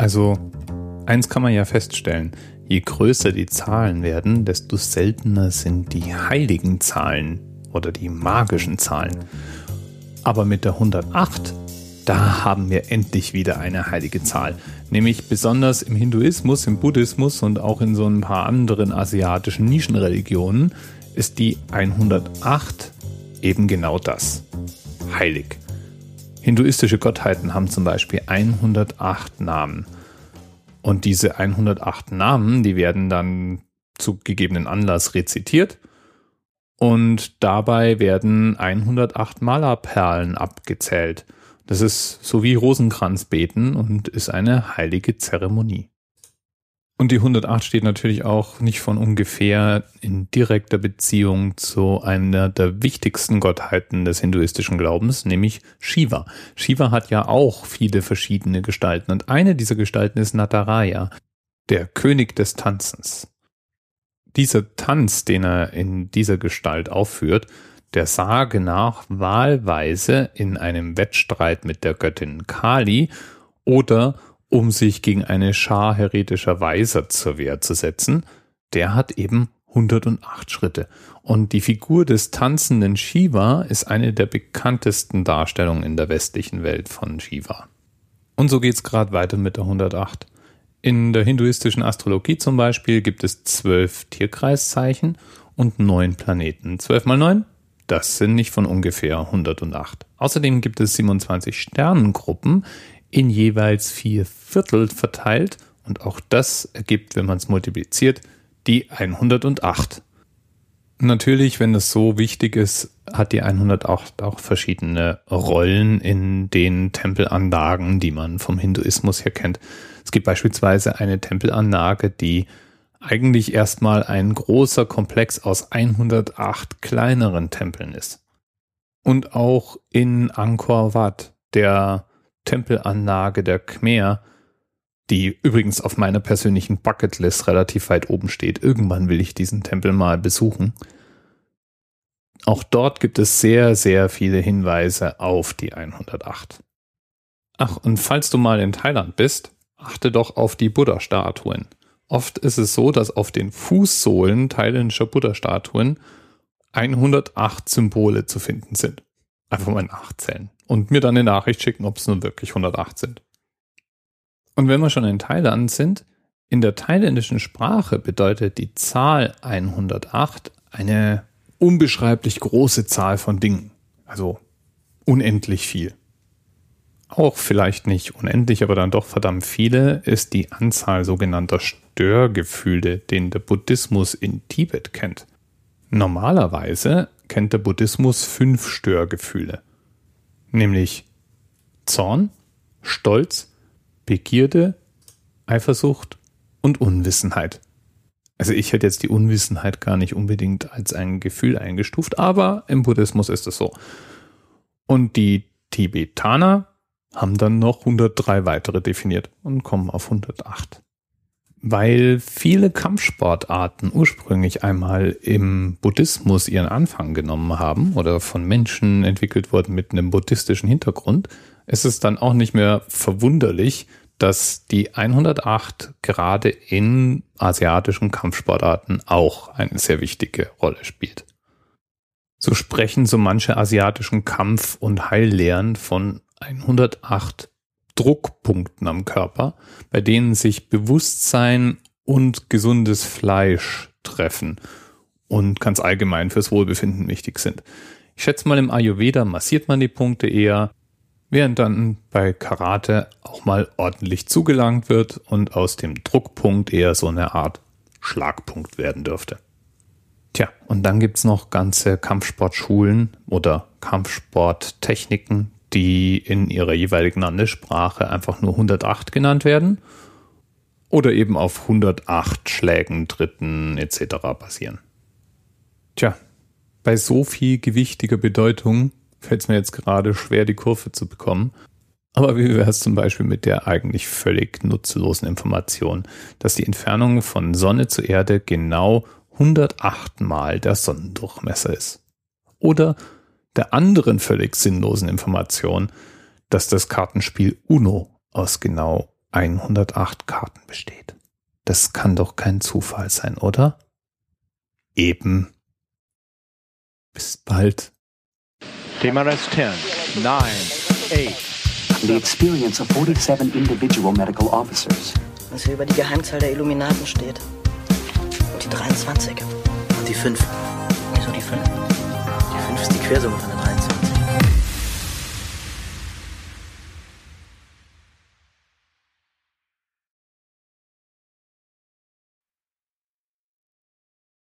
Also, eins kann man ja feststellen. Je größer die Zahlen werden, desto seltener sind die heiligen Zahlen oder die magischen Zahlen. Aber mit der 108, da haben wir endlich wieder eine heilige Zahl. Nämlich besonders im Hinduismus, im Buddhismus und auch in so ein paar anderen asiatischen Nischenreligionen ist die 108 eben genau das. Heilig. Hinduistische Gottheiten haben zum Beispiel 108 Namen. Und diese 108 Namen, die werden dann zu gegebenen Anlass rezitiert. Und dabei werden 108 Malerperlen abgezählt. Das ist so wie Rosenkranzbeten und ist eine heilige Zeremonie. Und die 108 steht natürlich auch nicht von ungefähr in direkter Beziehung zu einer der wichtigsten Gottheiten des hinduistischen Glaubens, nämlich Shiva. Shiva hat ja auch viele verschiedene Gestalten und eine dieser Gestalten ist Nataraya, der König des Tanzens. Dieser Tanz, den er in dieser Gestalt aufführt, der Sage nach wahlweise in einem Wettstreit mit der Göttin Kali oder um sich gegen eine Schar heretischer Weiser zur Wehr zu setzen, der hat eben 108 Schritte. Und die Figur des tanzenden Shiva ist eine der bekanntesten Darstellungen in der westlichen Welt von Shiva. Und so geht's gerade weiter mit der 108. In der hinduistischen Astrologie zum Beispiel gibt es zwölf Tierkreiszeichen und neun Planeten. Zwölf mal neun? Das sind nicht von ungefähr 108. Außerdem gibt es 27 Sternengruppen, in jeweils vier Viertel verteilt und auch das ergibt, wenn man es multipliziert, die 108. Natürlich, wenn das so wichtig ist, hat die 108 auch verschiedene Rollen in den Tempelanlagen, die man vom Hinduismus her kennt. Es gibt beispielsweise eine Tempelanlage, die eigentlich erstmal ein großer Komplex aus 108 kleineren Tempeln ist. Und auch in Angkor Wat, der Tempelanlage der Khmer, die übrigens auf meiner persönlichen Bucketlist relativ weit oben steht. Irgendwann will ich diesen Tempel mal besuchen. Auch dort gibt es sehr, sehr viele Hinweise auf die 108. Ach, und falls du mal in Thailand bist, achte doch auf die Buddha-Statuen. Oft ist es so, dass auf den Fußsohlen thailändischer Buddha-Statuen 108 Symbole zu finden sind. Einfach mal nachzählen und mir dann eine Nachricht schicken, ob es nun wirklich 108 sind. Und wenn wir schon in Thailand sind, in der thailändischen Sprache bedeutet die Zahl 108 eine unbeschreiblich große Zahl von Dingen. Also unendlich viel. Auch vielleicht nicht unendlich, aber dann doch verdammt viele ist die Anzahl sogenannter Störgefühle, den der Buddhismus in Tibet kennt. Normalerweise kennt der Buddhismus fünf Störgefühle nämlich Zorn, Stolz, Begierde, Eifersucht und Unwissenheit. Also ich hätte jetzt die Unwissenheit gar nicht unbedingt als ein Gefühl eingestuft, aber im Buddhismus ist es so. Und die Tibetaner haben dann noch 103 weitere definiert und kommen auf 108 weil viele Kampfsportarten ursprünglich einmal im Buddhismus ihren Anfang genommen haben oder von Menschen entwickelt wurden mit einem buddhistischen Hintergrund, ist es dann auch nicht mehr verwunderlich, dass die 108 gerade in asiatischen Kampfsportarten auch eine sehr wichtige Rolle spielt. So sprechen so manche asiatischen Kampf- und Heillehren von 108 Druckpunkten am Körper, bei denen sich Bewusstsein und gesundes Fleisch treffen und ganz allgemein fürs Wohlbefinden wichtig sind. Ich schätze mal, im Ayurveda massiert man die Punkte eher, während dann bei Karate auch mal ordentlich zugelangt wird und aus dem Druckpunkt eher so eine Art Schlagpunkt werden dürfte. Tja, und dann gibt's noch ganze Kampfsportschulen oder Kampfsporttechniken, die in ihrer jeweiligen Landessprache einfach nur 108 genannt werden oder eben auf 108 Schlägen, Dritten etc. basieren. Tja, bei so viel gewichtiger Bedeutung fällt es mir jetzt gerade schwer, die Kurve zu bekommen. Aber wie wäre es zum Beispiel mit der eigentlich völlig nutzlosen Information, dass die Entfernung von Sonne zu Erde genau 108 mal der Sonnendurchmesser ist? Oder der anderen völlig sinnlosen Information, dass das Kartenspiel Uno aus genau 108 Karten besteht. Das kann doch kein Zufall sein, oder? Eben. Bis bald. DMRS 10, 9, 8. The experience of 47 individual medical officers. Was hier über die Geheimzahl der Illuminaten steht. Und die 23. Und die 5. Wieso die 5? Die 5 ist die Quersumme von der 23.